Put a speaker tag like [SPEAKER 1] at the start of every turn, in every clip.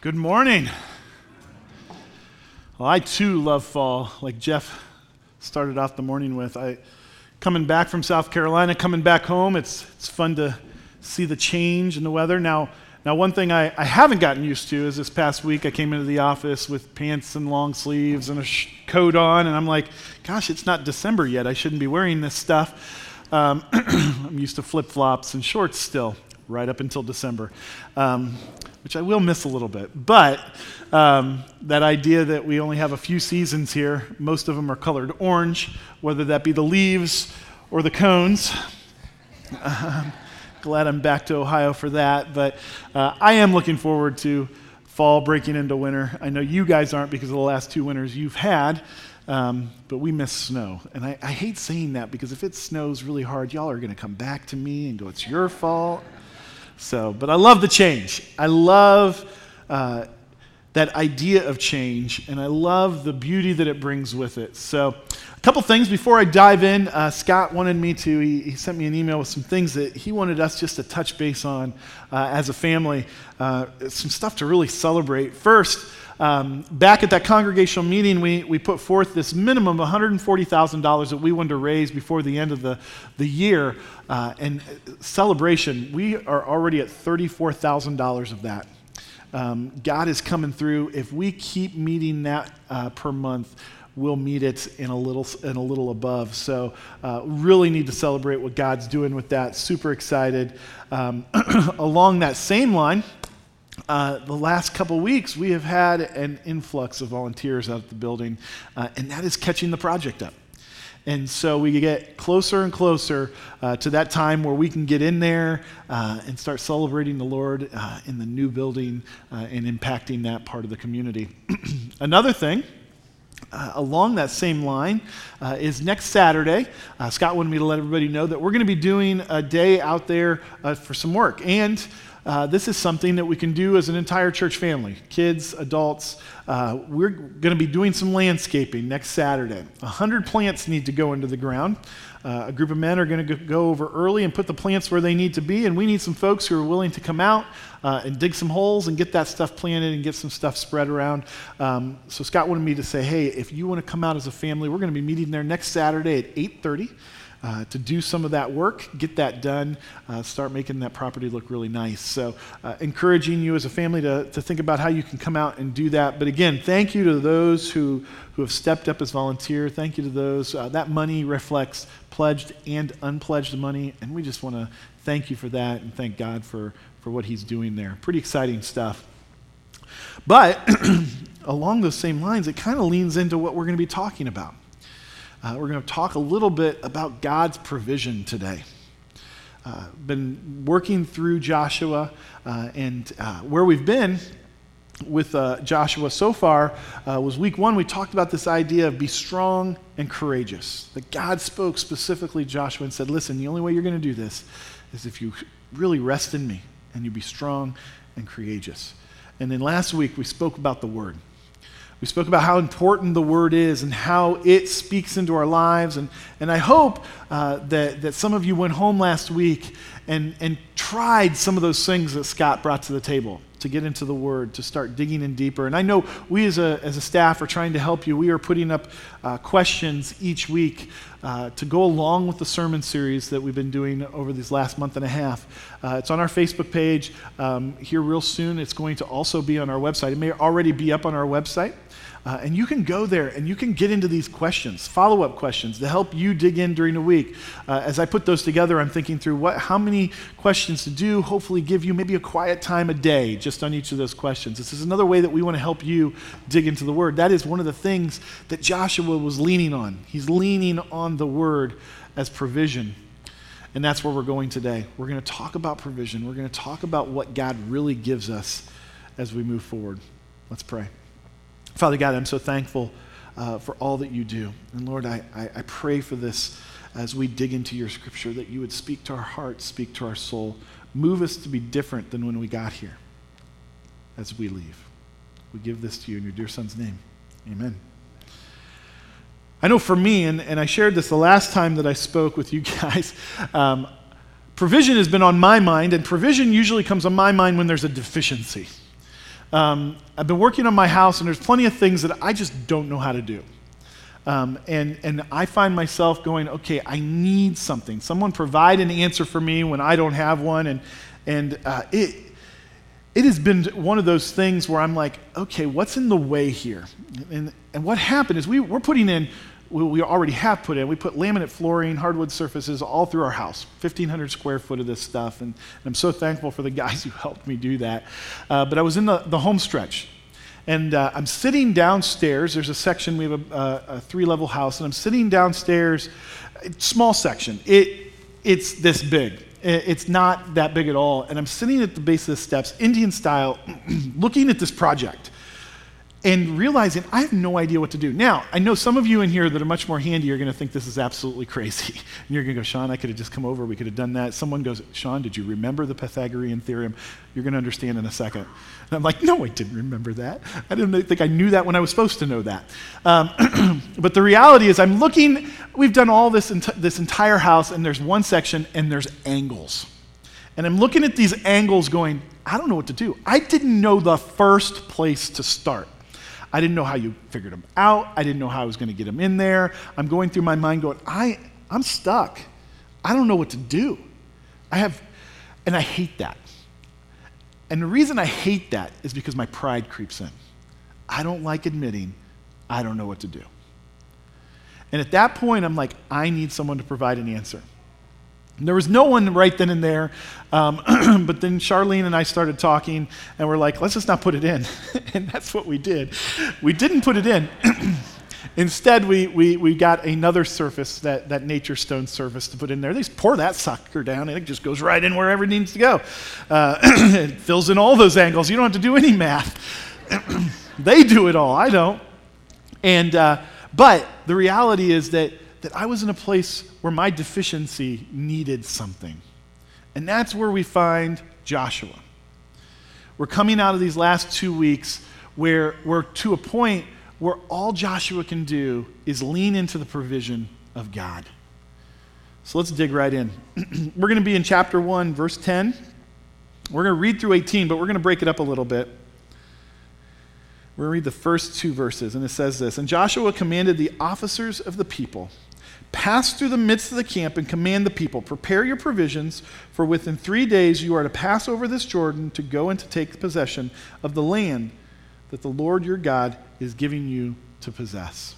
[SPEAKER 1] Good morning. Well, I too love fall, like Jeff started off the morning with. I coming back from South Carolina, coming back home, it's it's fun to see the change in the weather. Now, now one thing I, I haven't gotten used to is this past week I came into the office with pants and long sleeves and a sh- coat on, and I'm like, gosh, it's not December yet. I shouldn't be wearing this stuff. Um, I'm used to flip flops and shorts still, right up until December. Um, which I will miss a little bit. But um, that idea that we only have a few seasons here, most of them are colored orange, whether that be the leaves or the cones. Um, glad I'm back to Ohio for that. But uh, I am looking forward to fall breaking into winter. I know you guys aren't because of the last two winters you've had. Um, but we miss snow. And I, I, hate saying that because if it snows really hard, y'all are going to come back to me and go, it's your fault. So, but I love the change. I love uh, that idea of change, and I love the beauty that it brings with it. So, a couple things before I dive in. Uh, Scott wanted me to, he, he, sent me an email with some things that he wanted us just to touch base on uh, as a family, uh, some stuff to really celebrate. First, um, back at that congregational meeting, we, we put forth this minimum of $140,000 that we wanted to raise before the end of the, the year. Uh, and celebration, we are already at $34,000 of that. Um, God is coming through. If we keep meeting that uh, per month, we'll meet it in a little in a little above. So uh, really need to celebrate what God's doing with that. Super excited. Um, along that same line, uh, the last couple weeks, we have had an influx of volunteers out at the building, uh, and that is catching the project up. And so we get closer and closer uh, to that time where we can get in there uh, and start celebrating the Lord uh, in the new building uh, and impacting that part of the community. Another thing uh, along that same line uh, is next Saturday. Uh, Scott wanted me to let everybody know that we're going to be doing a day out there for some work. And uh, this is something that we can do as an entire church family kids, adults. Uh, we're going to be doing some landscaping next Saturday. 100 plants need to go into the ground. Uh, a group of men are going to go over early and put the plants where they need to be, and we need some folks who are willing to come out uh, and dig some holes and get that stuff planted and get some stuff spread around. Um, so Scott wanted me to say, hey, if you want to come out as a family, we're going to be meeting there next Saturday at 8:30 uh, to do some of that work, get that done, uh, start making that property look really nice. So, uh, encouraging you as a family to, to think about how you can come out and do that. But again, thank you to those who, who have stepped up as volunteer. Thank you to those. Uh, that money reflects pledged and unpledged money, and we just want to thank you for that and thank God for, for what He's doing there. Pretty exciting stuff. But along those same lines, it kind of leans into what we're going to be talking about. Uh, we're going to talk a little bit about God's provision today. Uh, been working through Joshua, uh, and uh, where we've been with uh, Joshua so far uh, was week one. We talked about this idea of be strong and courageous. That God spoke specifically to Joshua and said, Listen, the only way you're going to do this is if you really rest in me and you be strong and courageous. And then last week we spoke about the word. We spoke about how important the Word is and how it speaks into our lives. And, and I hope uh, that, that some of you went home last week and, and tried some of those things that Scott brought to the table to get into the Word, to start digging in deeper. And I know we as a, as a staff are trying to help you. We are putting up uh, questions each week uh, to go along with the sermon series that we've been doing over these last month and a half. Uh, it's on our Facebook page um, here real soon. It's going to also be on our website. It may already be up on our website. Uh, and you can go there and you can get into these questions, follow up questions to help you dig in during the week. Uh, as I put those together, I'm thinking through what, how many questions to do, hopefully, give you maybe a quiet time a day just on each of those questions. This is another way that we want to help you dig into the Word. That is one of the things that Joshua was leaning on. He's leaning on the Word as provision. And that's where we're going today. We're going to talk about provision. We're going to talk about what God really gives us as we move forward. Let's pray. Father God, I'm so thankful uh, for all that you do. And Lord, I, I, I pray for this as we dig into your scripture that you would speak to our hearts, speak to our soul, move us to be different than when we got here as we leave. We give this to you in your dear son's name. Amen. I know for me, and, and I shared this the last time that I spoke with you guys, um, provision has been on my mind, and provision usually comes on my mind when there's a deficiency. Um, I've been working on my house, and there's plenty of things that I just don't know how to do. Um, and, and I find myself going, okay, I need something. Someone provide an answer for me when I don't have one. And, and uh, it, it has been one of those things where I'm like, okay, what's in the way here? And, and what happened is we, we're putting in, we, already have put in, we put laminate flooring, hardwood surfaces all through our house, 1,500 square foot of this stuff. And, and I'm so thankful for the guys who helped me do that. Uh, but I was in the, the home stretch. And uh, I'm sitting downstairs. There's a section, we have a, a three level house, and I'm sitting downstairs, small section. It, it's this big. It's not that big at all. And I'm sitting at the base of the steps, Indian style, looking at this project and realizing I have no idea what to do. Now, I know some of you in here that are much more handy are going to think this is absolutely crazy. And you're going to go, Sean, I could have just come over. We could have done that. Someone goes, Sean, did you remember the Pythagorean theorem? You're going to understand in a second. And I'm like, no, I didn't remember that. I didn't think I knew that when I was supposed to know that. Um, but the reality is, I'm looking, we've done all this, this entire house, and there's one section, and there's angles. And I'm looking at these angles going, I don't know what to do. I didn't know the first place to start. I didn't know how you figured them out. I didn't know how I was going to get them in there. I'm going through my mind going, I, I'm stuck. I don't know what to do. I have, and I hate that. And the reason I hate that is because my pride creeps in. I don't like admitting I don't know what to do. And at that point, I'm like, I need someone to provide an answer. There was no one right then and there. Um, but then Charlene and I started talking, and we're like, let's just not put it in. and that's what we did. We didn't put it in. Instead, we, we, we got another surface, that, that nature stone surface, to put in there. They just pour that sucker down, and it just goes right in wherever it needs to go. Uh, it fills in all those angles. You don't have to do any math. they do it all. I don't. And, uh, but the reality is that that I was in a place where my deficiency needed something. And that's where we find Joshua. We're coming out of these last two weeks where we're to a point where all Joshua can do is lean into the provision of God. So let's dig right in. we're going to be in chapter 1, verse 10. We're going to read through 18, but we're going to break it up a little bit. We're going to read the first two verses, and it says this And Joshua commanded the officers of the people Pass through the midst of the camp and command the people Prepare your provisions, for within three days you are to pass over this Jordan to go and to take possession of the land that the Lord your God is giving you to possess.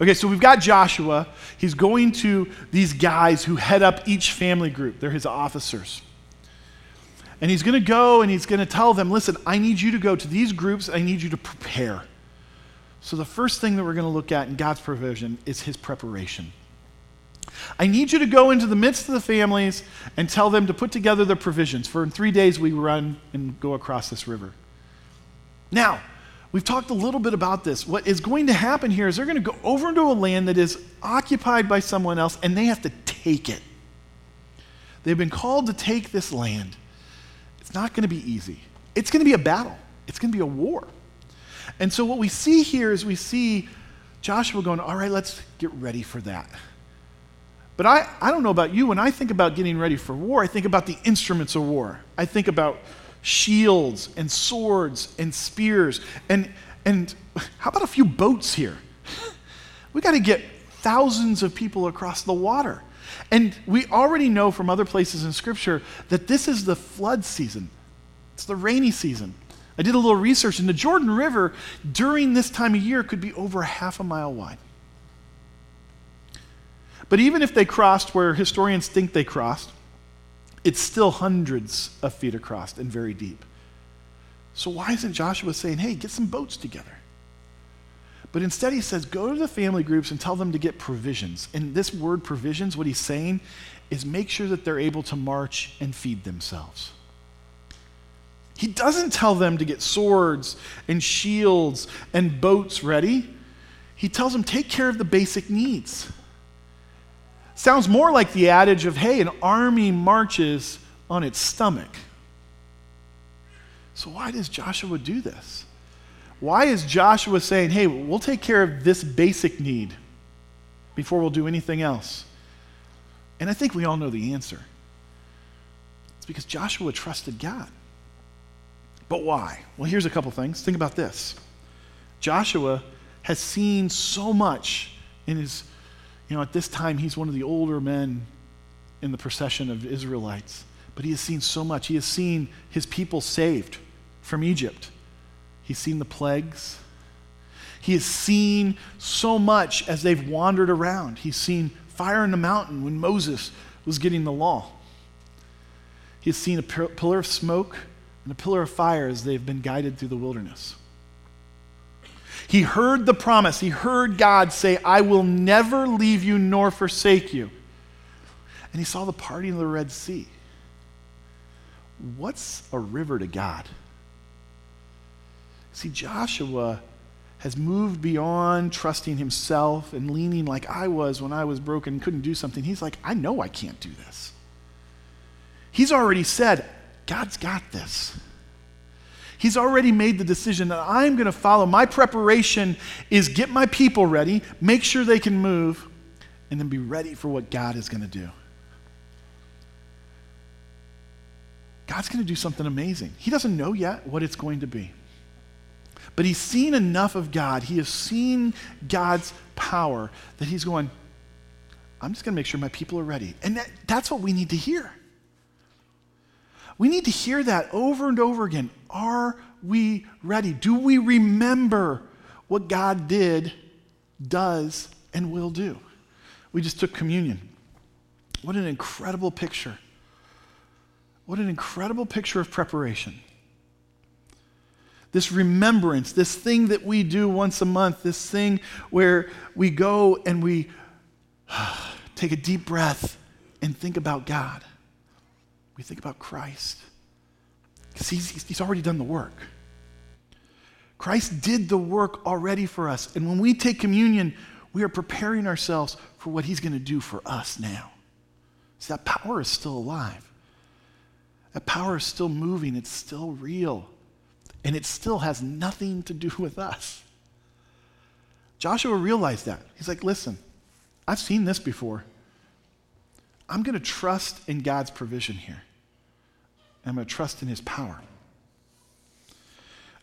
[SPEAKER 1] Okay, so we've got Joshua. He's going to these guys who head up each family group, they're his officers. And he's going to go and he's going to tell them listen, I need you to go to these groups, I need you to prepare. So, the first thing that we're going to look at in God's provision is his preparation. I need you to go into the midst of the families and tell them to put together their provisions. For in three days we run and go across this river. Now, we've talked a little bit about this. What is going to happen here is they're going to go over into a land that is occupied by someone else and they have to take it. They've been called to take this land. It's not going to be easy, it's going to be a battle, it's going to be a war. And so what we see here is we see Joshua going, all right, let's get ready for that. But I, I don't know about you. When I think about getting ready for war, I think about the instruments of war. I think about shields and swords and spears. And, and how about a few boats here? We got to get thousands of people across the water. And we already know from other places in Scripture that this is the flood season, it's the rainy season. I did a little research, and the Jordan River during this time of year could be over half a mile wide. But even if they crossed where historians think they crossed, it's still hundreds of feet across and very deep. So why isn't Joshua saying, hey, get some boats together? But instead, he says, go to the family groups and tell them to get provisions. And this word provisions, what he's saying is make sure that they're able to march and feed themselves. He doesn't tell them to get swords and shields and boats ready. He tells them, take care of the basic needs. Sounds more like the adage of, hey, an army marches on its stomach. So, why does Joshua do this? Why is Joshua saying, hey, we'll take care of this basic need before we'll do anything else? And I think we all know the answer. It's because Joshua trusted God. But why? Well, here's a couple things. Think about this Joshua has seen so much in his, you know, at this time, he's one of the older men in the procession of Israelites. But he has seen so much. He has seen his people saved from Egypt, he's seen the plagues. He has seen so much as they've wandered around. He's seen fire in the mountain when Moses was getting the law. He has seen a pillar of smoke and a pillar of fire as they've been guided through the wilderness. He heard the promise. He heard God say, I will never leave you nor forsake you. And he saw the parting of the Red Sea. What's a river to God? See, Joshua has moved beyond trusting himself and leaning like I was when I was broken and couldn't do something. He's like, I know I can't do this. He's already said, God's got this. He's already made the decision that I'm going to follow. My preparation is get my people ready, make sure they can move, and then be ready for what God is going to do. God's going to do something amazing. He doesn't know yet what it's going to be. But he's seen enough of God, he has seen God's power that he's going, I'm just going to make sure my people are ready. And that, that's what we need to hear. We need to hear that over and over again. Are we ready? Do we remember what God did, does, and will do? We just took communion. What an incredible picture. What an incredible picture of preparation. This remembrance, this thing that we do once a month, this thing where we go and we take a deep breath and think about God. We think about Christ. Because he's, he's already done the work. Christ did the work already for us. And when we take communion, we are preparing ourselves for what he's going to do for us now. See, that power is still alive. That power is still moving. It's still real. And it still has nothing to do with us. Joshua realized that. He's like, listen, I've seen this before. I'm going to trust in God's provision here. I'm going to trust in his power.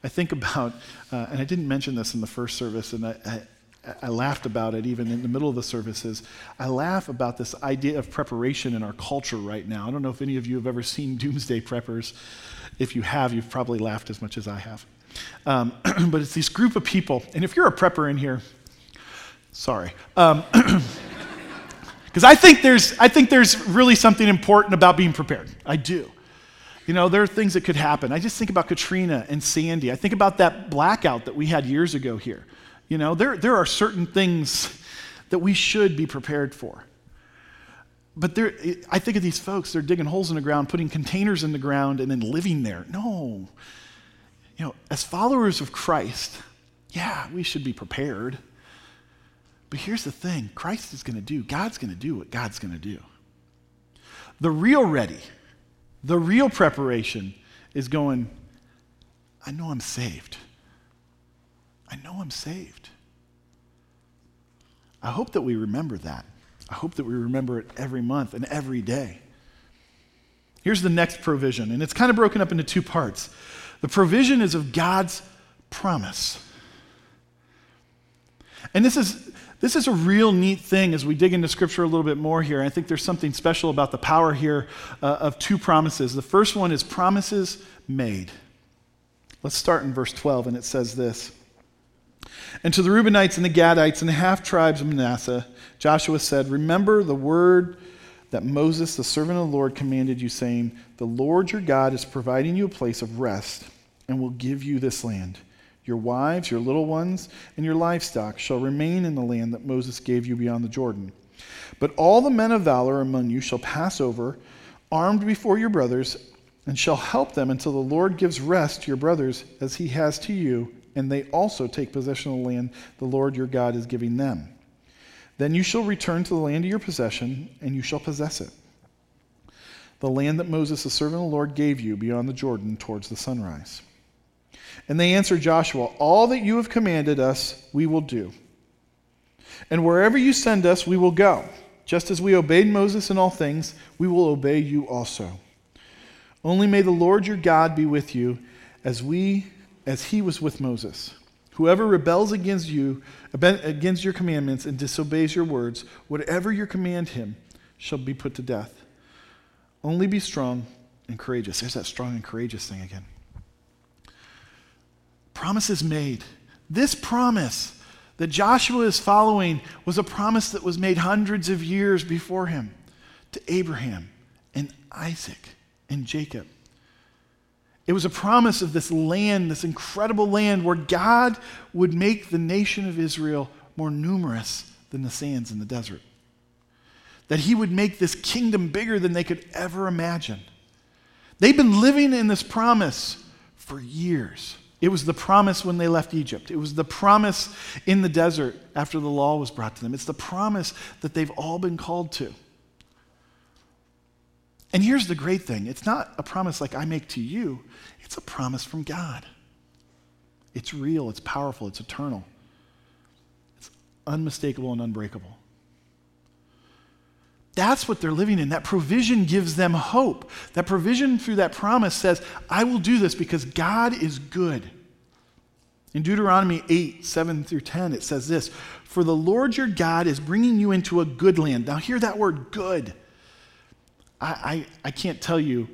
[SPEAKER 1] I think about, uh, and I didn't mention this in the first service, and I, I, I, laughed about it even in the middle of the services. I laugh about this idea of preparation in our culture right now. I don't know if any of you have ever seen Doomsday Preppers. If you have, you've probably laughed as much as I have. Um, but it's this group of people, and if you're a prepper in here, sorry. Um, because I think there's I think there's really something important about being prepared. I do. You know, there are things that could happen. I just think about Katrina and Sandy. I think about that blackout that we had years ago here. You know, there, there are certain things that we should be prepared for. But there, I think of these folks, they're digging holes in the ground, putting containers in the ground, and then living there. No. You know, as followers of Christ, yeah, we should be prepared. But here's the thing Christ is going to do, God's going to do what God's going to do. The real ready, the real preparation is going, I know I'm saved. I know I'm saved. I hope that we remember that. I hope that we remember it every month and every day. Here's the next provision, and it's kind of broken up into two parts. The provision is of God's promise. And this is this is a real neat thing as we dig into Scripture a little bit more here. I think there's something special about the power here uh, of two promises. The first one is promises made. Let's start in verse 12, and it says this And to the Reubenites and the Gadites and the half tribes of Manasseh, Joshua said, Remember the word that Moses, the servant of the Lord, commanded you, saying, The Lord your God is providing you a place of rest and will give you this land. Your wives, your little ones, and your livestock shall remain in the land that Moses gave you beyond the Jordan. But all the men of valor among you shall pass over, armed before your brothers, and shall help them until the Lord gives rest to your brothers as he has to you, and they also take possession of the land the Lord your God is giving them. Then you shall return to the land of your possession, and you shall possess it. The land that Moses, the servant of the Lord, gave you beyond the Jordan towards the sunrise. And they answered Joshua, All that you have commanded us, we will do. And wherever you send us, we will go. Just as we obeyed Moses in all things, we will obey you also. Only may the Lord your God be with you as we as he was with Moses. Whoever rebels against you, against your commandments, and disobeys your words, whatever you command him, shall be put to death. Only be strong and courageous. There's that strong and courageous thing again. Promises made. This promise that Joshua is following was a promise that was made hundreds of years before him to Abraham and Isaac and Jacob. It was a promise of this land, this incredible land where God would make the nation of Israel more numerous than the sands in the desert. That he would make this kingdom bigger than they could ever imagine. They've been living in this promise for years. It was the promise when they left Egypt. It was the promise in the desert after the law was brought to them. It's the promise that they've all been called to. And here's the great thing it's not a promise like I make to you, it's a promise from God. It's real, it's powerful, it's eternal, it's unmistakable and unbreakable. That's what they're living in. That provision gives them hope. That provision through that promise says, I will do this because God is good. In Deuteronomy 8, 7 through 10, it says this For the Lord your God is bringing you into a good land. Now, hear that word good. I, I, I can't tell you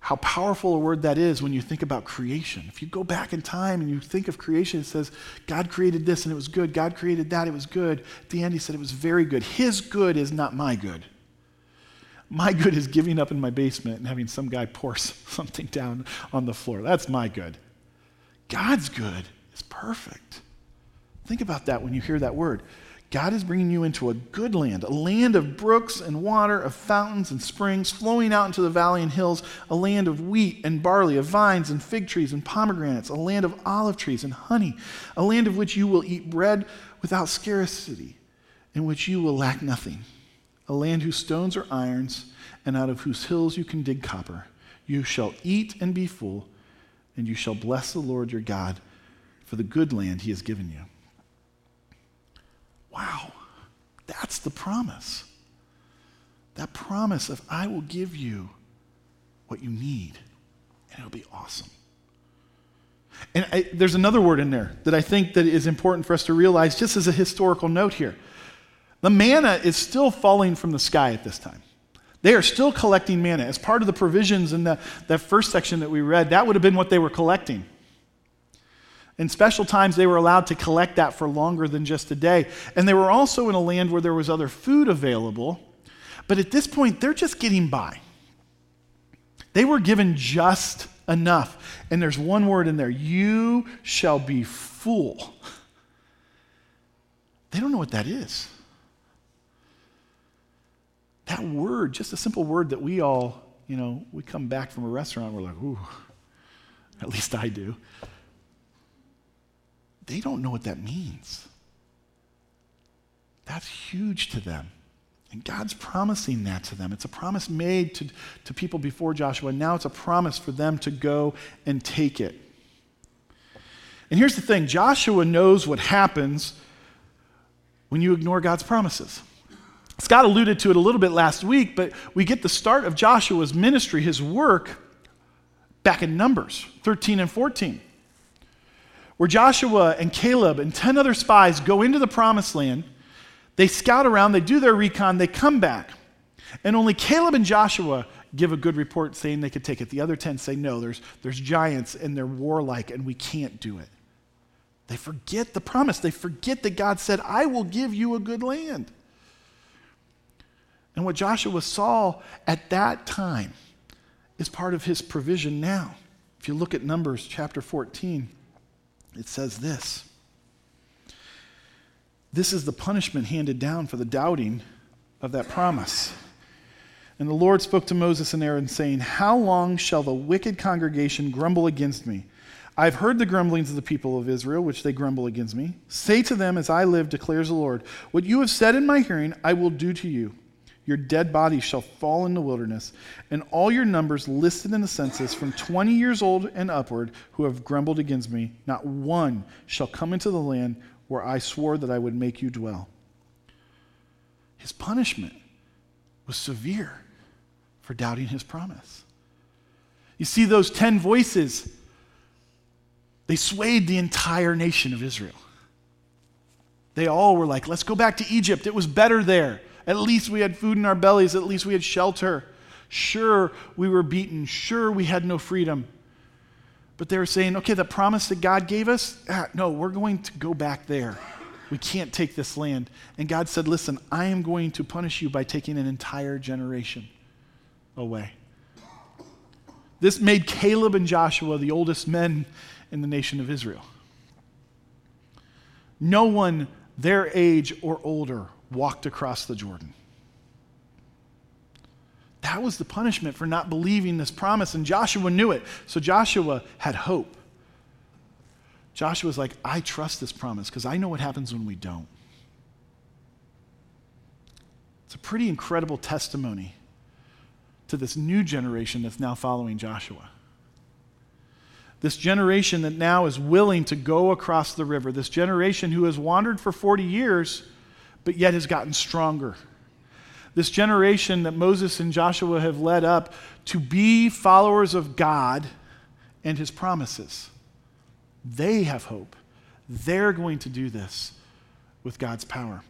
[SPEAKER 1] how powerful a word that is when you think about creation. If you go back in time and you think of creation, it says, God created this and it was good. God created that, it was good. At the end, he said it was very good. His good is not my good. My good is giving up in my basement and having some guy pour something down on the floor. That's my good. God's good is perfect. Think about that when you hear that word. God is bringing you into a good land, a land of brooks and water, of fountains and springs flowing out into the valley and hills, a land of wheat and barley, of vines and fig trees and pomegranates, a land of olive trees and honey, a land of which you will eat bread without scarcity, in which you will lack nothing, a land whose stones are irons, and out of whose hills you can dig copper. You shall eat and be full, and you shall bless the Lord your God for the good land he has given you. Wow, that's the promise. That promise of I will give you what you need, and it'll be awesome. And I, there's another word in there that I think that is important for us to realize just as a historical note here. The manna is still falling from the sky at this time. They are still collecting manna. As part of the provisions in the, that first section that we read, that would have been what they were collecting. In special times, they were allowed to collect that for longer than just a day. And they were also in a land where there was other food available. But at this point, they're just getting by. They were given just enough. And there's one word in there you shall be full. They don't know what that is. That word, just a simple word that we all, you know, we come back from a restaurant, we're like, ooh, at least I do they don't know what that means. That's huge to them. And God's promising that to them. It's a promise made to, to people before Joshua, now it's a promise for them to go and take it. And here's the thing Joshua knows what happens when you ignore God's promises. Scott alluded to it a little bit last week, but we get the start of Joshua's ministry, his work, back in Numbers 13 and 14 where Joshua and Caleb and 10 other spies go into the promised land. They scout around, they do their recon, they come back. And only Caleb and Joshua give a good report saying they could take it. The other 10 say, no, there's, there's giants and they're warlike and we can't do it. They forget the promise. They forget that God said, I will give you a good land. And what Joshua saw at that time is part of his provision now. If you look at Numbers chapter 14, it says this This is the punishment handed down for the doubting of that promise. And the Lord spoke to Moses and Aaron, saying, How long shall the wicked congregation grumble against me? I've heard the grumblings of the people of Israel, which they grumble against me. Say to them, As I live, declares the Lord, What you have said in my hearing, I will do to you. Your dead bodies shall fall in the wilderness, and all your numbers listed in the census from 20 years old and upward who have grumbled against me, not one shall come into the land where I swore that I would make you dwell. His punishment was severe for doubting his promise. You see, those 10 voices They swayed the entire nation of Israel. They all were like, let's go back to Egypt. It was better there. At least we had food in our bellies. At least we had shelter. Sure, we were beaten. Sure, we had no freedom. But they were saying, okay, the promise that God gave us, ah, no, we're going to go back there. We can't take this land. And God said, listen, I am going to punish you by taking an entire generation away. This made Caleb and Joshua the oldest men in the nation of Israel. No one their age or older walked across the Jordan. That was the punishment for not believing this promise, and Joshua knew it. So Joshua had hope. Joshua was like, I trust this promise because I know what happens when we don't. It's a pretty incredible testimony to this new generation that's now following Joshua. This generation that now is willing to go across the river, this generation who has wandered for 40 years, but yet has gotten stronger. This generation that Moses and Joshua have led up to be followers of God and his promises. They have hope. They're going to do this with God's power.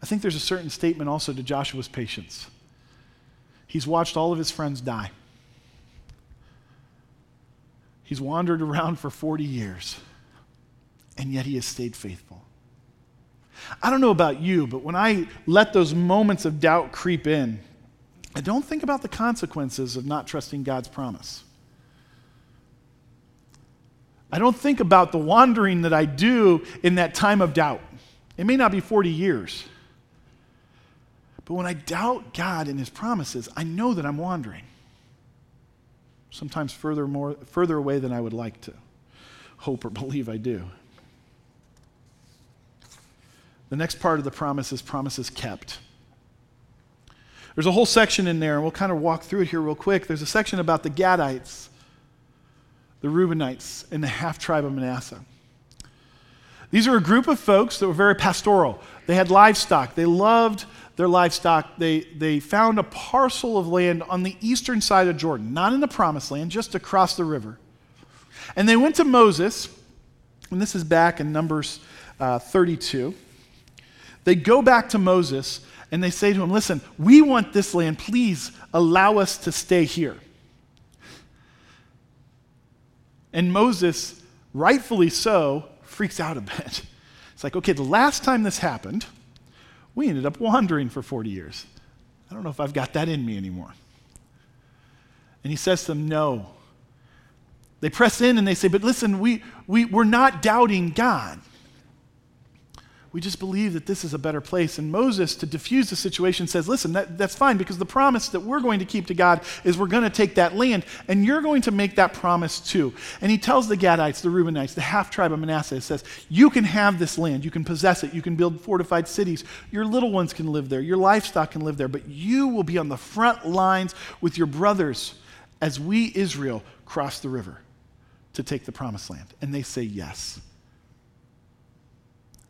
[SPEAKER 1] I think there's a certain statement also to Joshua's patience. He's watched all of his friends die. He's wandered around for 40 years, and yet he has stayed faithful. I don't know about you, but when I let those moments of doubt creep in, I don't think about the consequences of not trusting God's promise. I don't think about the wandering that I do in that time of doubt. It may not be 40 years. But when I doubt God and his promises, I know that I'm wandering. Sometimes further, more, further away than I would like to hope or believe I do. The next part of the promise is promises kept. There's a whole section in there, and we'll kind of walk through it here real quick. There's a section about the Gadites, the Reubenites, and the half tribe of Manasseh. These are a group of folks that were very pastoral. They had livestock. They loved their livestock. They, they found a parcel of land on the eastern side of Jordan, not in the promised land, just across the river. And they went to Moses, and this is back in Numbers uh, 32. They go back to Moses and they say to him, Listen, we want this land. Please allow us to stay here. And Moses, rightfully so, freaks out a bit. It's like, okay, the last time this happened, we ended up wandering for 40 years. I don't know if I've got that in me anymore. And he says to them, No. They press in and they say, But listen, we, we, we're not doubting God. We just believe that this is a better place. And Moses, to diffuse the situation, says, Listen, that, that's fine because the promise that we're going to keep to God is we're going to take that land, and you're going to make that promise too. And he tells the Gadites, the Reubenites, the half tribe of Manasseh, says, You can have this land, you can possess it, you can build fortified cities, your little ones can live there, your livestock can live there, but you will be on the front lines with your brothers as we, Israel, cross the river to take the promised land. And they say, Yes.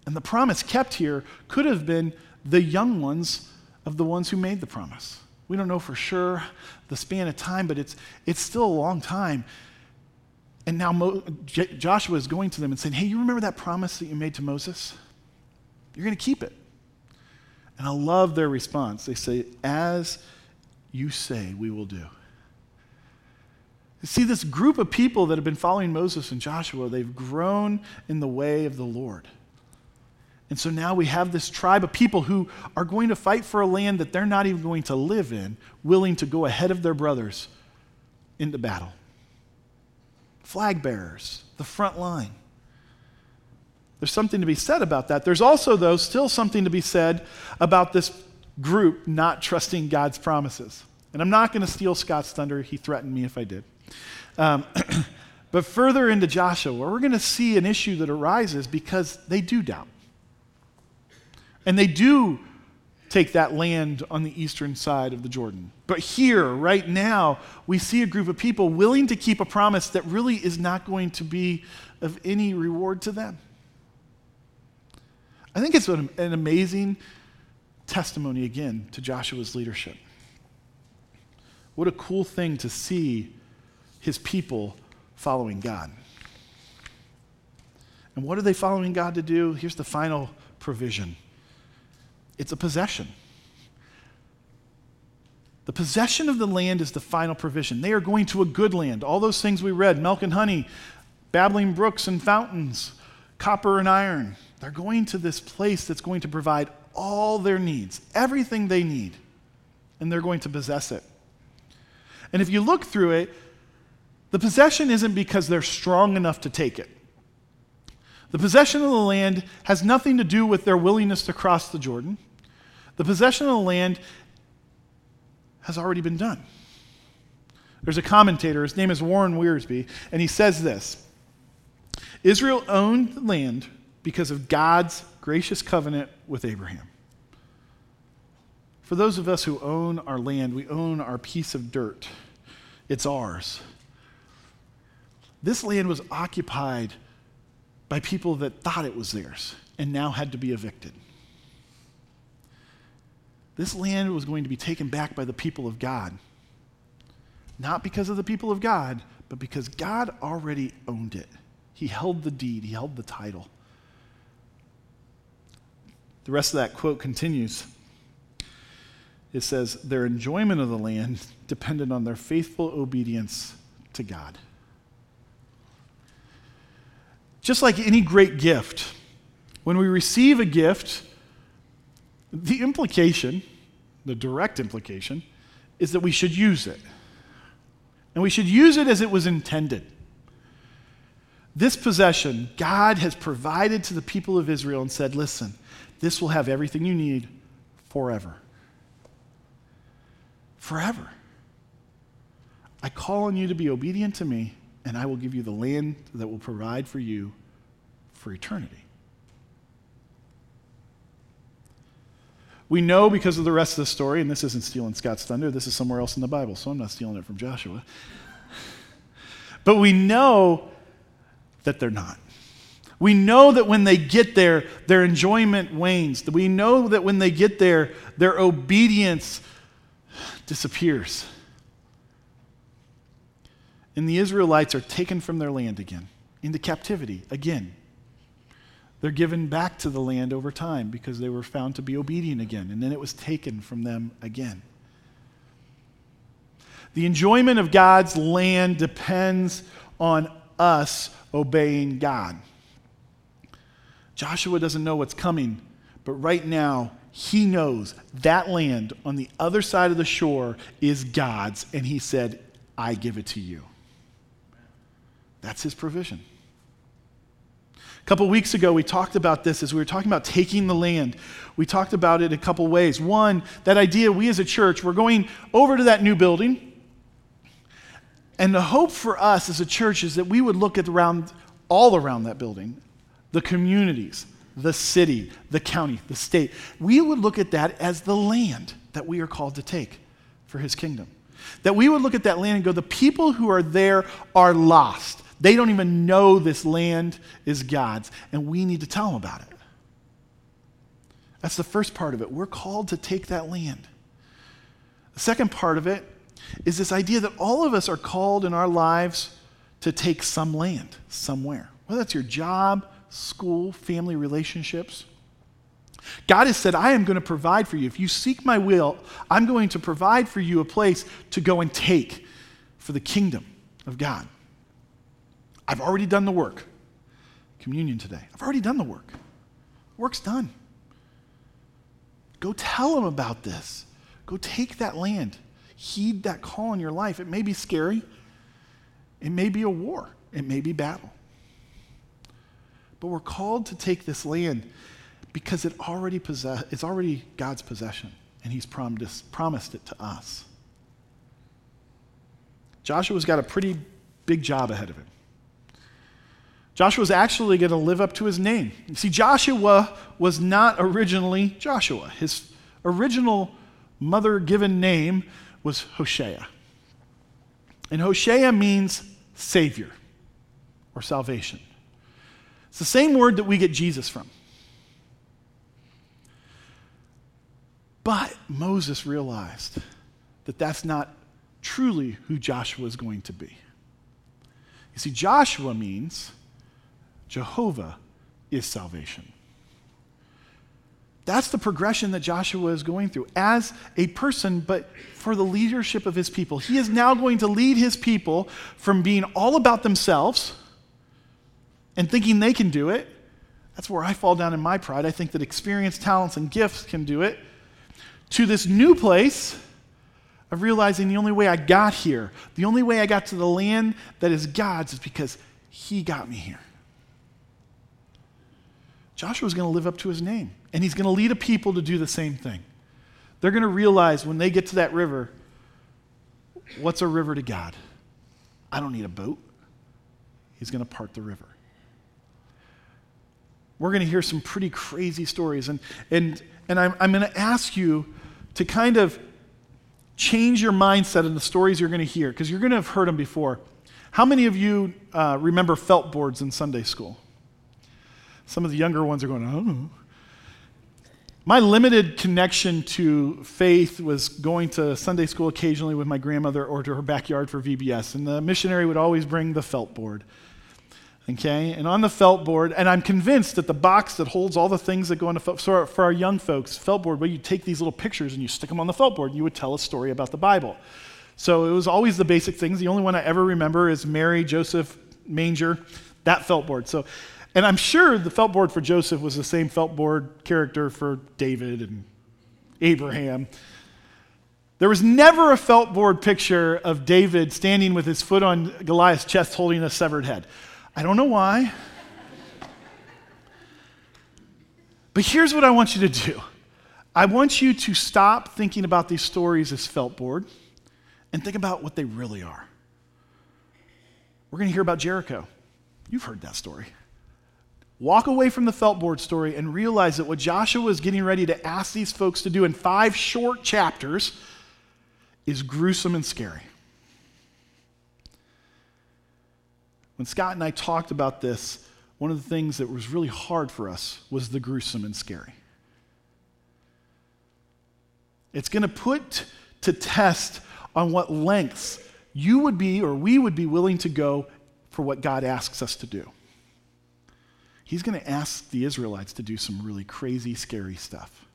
[SPEAKER 1] And the promise kept here could have been the young ones of the ones who made the promise. We don't know for sure the span of time, but it's, it's still a long time. And now Mo, J- Joshua is going to them and saying, Hey, you remember that promise that you made to Moses? You're going to keep it. And I love their response. They say, As you say, we will do. You see, this group of people that have been following Moses and Joshua, they've grown in the way of the Lord. And so now we have this tribe of people who are going to fight for a land that they're not even going to live in, willing to go ahead of their brothers into battle. Flag bearers, the front line. There's something to be said about that. There's also, though, still something to be said about this group not trusting God's promises. And I'm not going to steal Scott's thunder. He threatened me if I did. Um, but further into Joshua, we're going to see an issue that arises because they do doubt. And they do take that land on the eastern side of the Jordan. But here, right now, we see a group of people willing to keep a promise that really is not going to be of any reward to them. I think it's an, amazing testimony again to Joshua's leadership. What a cool thing to see his people following God. And what are they following God to do? Here's the final provision it's a possession. The possession of the land is the final provision. They are going to a good land. All those things we read milk and honey, babbling brooks and fountains, copper and iron. They're going to this place that's going to provide all their needs, everything they need, and they're going to possess it. And if you look through it, the possession isn't because they're strong enough to take it. The possession of the land has nothing to do with their willingness to cross the Jordan. The possession of the land has already been done. There's a commentator, his name is Warren Wiersbe, and he says this Israel owned the land because of God's gracious covenant with Abraham. For those of us who own our land, we own our piece of dirt. It's ours. This land was occupied by people that thought it was theirs and now had to be evicted. This land was going to be taken back by the people of God. Not because of the people of God, but because God already owned it. He held the deed, He held the title. The rest of that quote continues. It says, Their enjoyment of the land depended on their faithful obedience to God. Just like any great gift, when we receive a gift, the implication, the direct implication, is that we should use it. And we should use it as it was intended. This possession, God has provided to the people of Israel and said, listen, this will have everything you need forever. Forever. I call on you to be obedient to me, and I will give you the land that will provide for you for eternity. We know because of the rest of the story, and this isn't stealing Scott's thunder, this is somewhere else in the Bible, so I'm not stealing it from Joshua. But we know that they're not. We know that when they get there, their enjoyment wanes. We know that when they get there, their obedience disappears. And the Israelites are taken from their land again, into captivity again. They're given back to the land over time because they were found to be obedient again, and then it was taken from them again. The enjoyment of God's land depends on us obeying God. Joshua doesn't know what's coming, but right now, he knows that land on the other side of the shore is God's, and he said, I give it to you. That's his provision. A couple weeks ago, we talked about this as we were talking about taking the land. We talked about it a couple ways. One, that idea we as a church, we're going over to that new building. And the hope for us as a church is that we would look at around all around that building, the communities, the city, the county, the state. We would look at that as the land that we are called to take for his kingdom. That we would look at that land and go, the people who are there are lost. They don't even know this land is God's, and we need to tell them about it. That's the first part of it. We're called to take that land. The second part of it is this idea that all of us are called in our lives to take some land somewhere, whether that's your job, school, family relationships. God has said, I am going to provide for you. If you seek my will, I'm going to provide for you a place to go and take for the kingdom of God. I've already done the work. Communion today. I've already done the work. Work's done. Go tell them about this. Go take that land. Heed that call in your life. It may be scary. It may be a war. It may be battle. But we're called to take this land because it already possess, it's already God's possession, and He's promised, promised it to us. Joshua's got a pretty big job ahead of him. Joshua's actually going to live up to his name. You see, Joshua was not originally Joshua. His original mother given name was Hosea. And Hosea means Savior or salvation. It's the same word that we get Jesus from. But Moses realized that that's not truly who Joshua is going to be. You see, Joshua means Jehovah is salvation. That's the progression that Joshua is going through as a person, but for the leadership of his people. He is now going to lead his people from being all about themselves and thinking they can do it. That's where I fall down in my pride. I think that experience, talents, and gifts can do it. To this new place of realizing the only way I got here, the only way I got to the land that is God's is because He got me here. Joshua's going to live up to his name, and he's going to lead a people to do the same thing. They're going to realize when they get to that river, what's a river to God? I don't need a boat. He's going to part the river. We're going to hear some pretty crazy stories, and, and, and I'm, I'm going to ask you to kind of change your mindset in the stories you're going to hear, because you're going to have heard them before. How many of you uh, remember felt boards in Sunday school? Some of the younger ones are going, oh. My limited connection to faith was going to Sunday school occasionally with my grandmother or to her backyard for VBS. And the missionary would always bring the felt board. Okay? And on the felt board, and I'm convinced that the box that holds all the things that go on the felt so for our young folks, felt board, where you take these little pictures and you stick them on the felt board, you would tell a story about the Bible. So it was always the basic things. The only one I ever remember is Mary, Joseph, manger, that felt board. So and I'm sure the felt board for Joseph was the same felt board character for David and Abraham. There was never a felt board picture of David standing with his foot on Goliath's chest holding a severed head. I don't know why. But here's what I want you to do I want you to stop thinking about these stories as felt board and think about what they really are. We're going to hear about Jericho. You've heard that story. Walk away from the felt board story and realize that what Joshua is getting ready to ask these folks to do in five short chapters is gruesome and scary. When Scott and I talked about this, one of the things that was really hard for us was the gruesome and scary. It's going to put to test on what lengths you would be or we would be willing to go for what God asks us to do he's going to ask the Israelites to do some really crazy, scary stuff.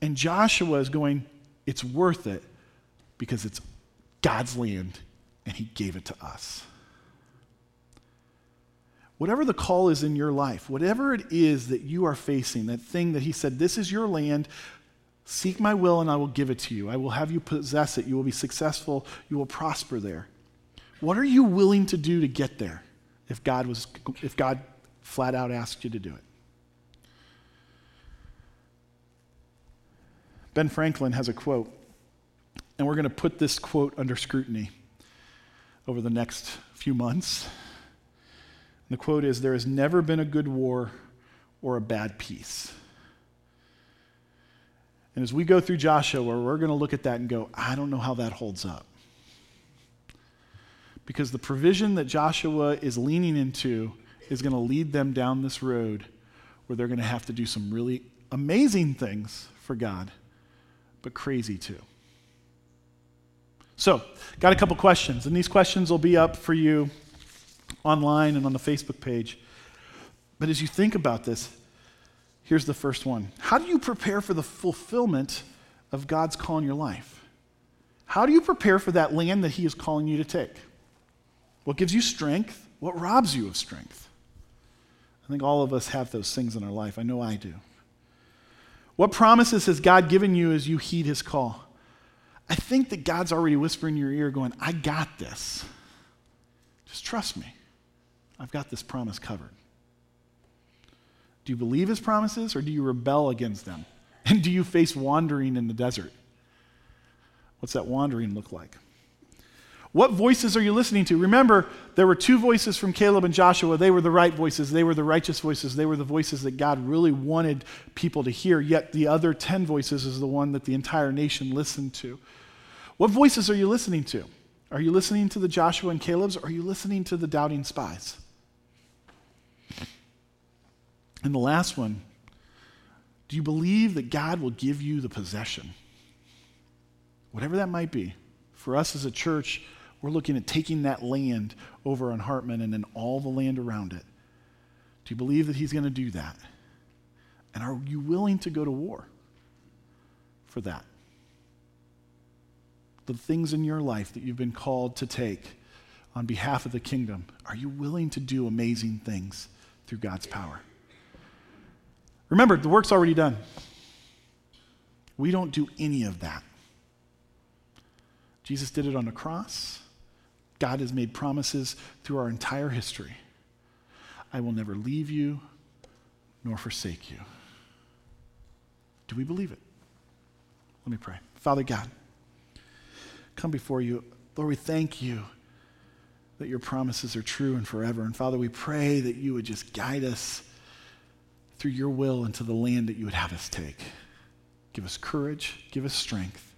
[SPEAKER 1] And Joshua is going, it's worth it because it's God's land and he gave it to us. Whatever the call is in your life, whatever it is that you are facing, that thing that he said, this is your land, seek my will and I will give it to you. I will have you possess it. You will be successful. You will prosper there. What are you willing to do to get there? If God was if God flat out asked you to do it. Ben Franklin has a quote, and we're going to put this quote under scrutiny over the next few months. And the quote is There has never been a good war or a bad peace. And as we go through Joshua, we're going to look at that and go, I don't know how that holds up. Because the provision that Joshua is leaning into is going to lead them down this road where they're going to have to do some really amazing things for God, but crazy too. So, got a couple questions, and these questions will be up for you online and on the Facebook page. But as you think about this, here's the first one How do you prepare for the fulfillment of God's call in your life? How do you prepare for that land that He is calling you to take? What gives you strength? What robs you of strength? I think all of us have those things in our life. I know I do. What promises has God given you as you heed his call? I think that God's already whispering in your ear, going, I got this. Just trust me. I've got this promise covered. Do you believe his promises or do you rebel against them? And do you face wandering in the desert? What's that wandering look like? What voices are you listening to? Remember, there were two voices from Caleb and Joshua. They were the right voices, they were the righteous voices, they were the voices that God really wanted people to hear. Yet the other 10 voices is the one that the entire nation listened to. What voices are you listening to? Are you listening to the Joshua and Caleb's, or are you listening to the doubting spies? And the last one do you believe that God will give you the possession? Whatever that might be. For us as a church, we're looking at taking that land over on Hartman and then all the land around it. Do you believe that He's going to do that? And are you willing to go to war for that? The things in your life that you've been called to take on behalf of the kingdom, are you willing to do amazing things through God's power? Remember, the work's already done. We don't do any of that. Jesus did it on the cross. God has made promises through our entire history. I will never leave you nor forsake you. Do we believe it? Let me pray. Father God, come before you. Lord, we thank you that your promises are true and forever. And Father, we pray that you would just guide us through your will into the land that you would have us take. Give us courage, give us strength.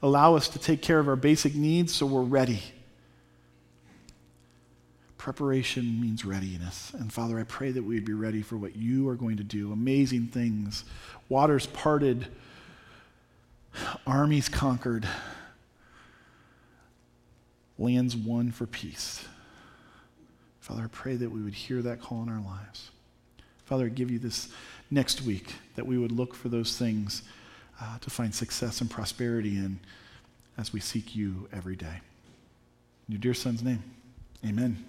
[SPEAKER 1] Allow us to take care of our basic needs so we're ready. Preparation means readiness. And Father, I pray that we'd be ready for what you are going to do. Amazing things. Waters parted, armies conquered, lands won for peace. Father, I pray that we would hear that call in our lives. Father, I give you this next week that we would look for those things uh, to find success and prosperity in as we seek you every day. In your dear son's name, amen.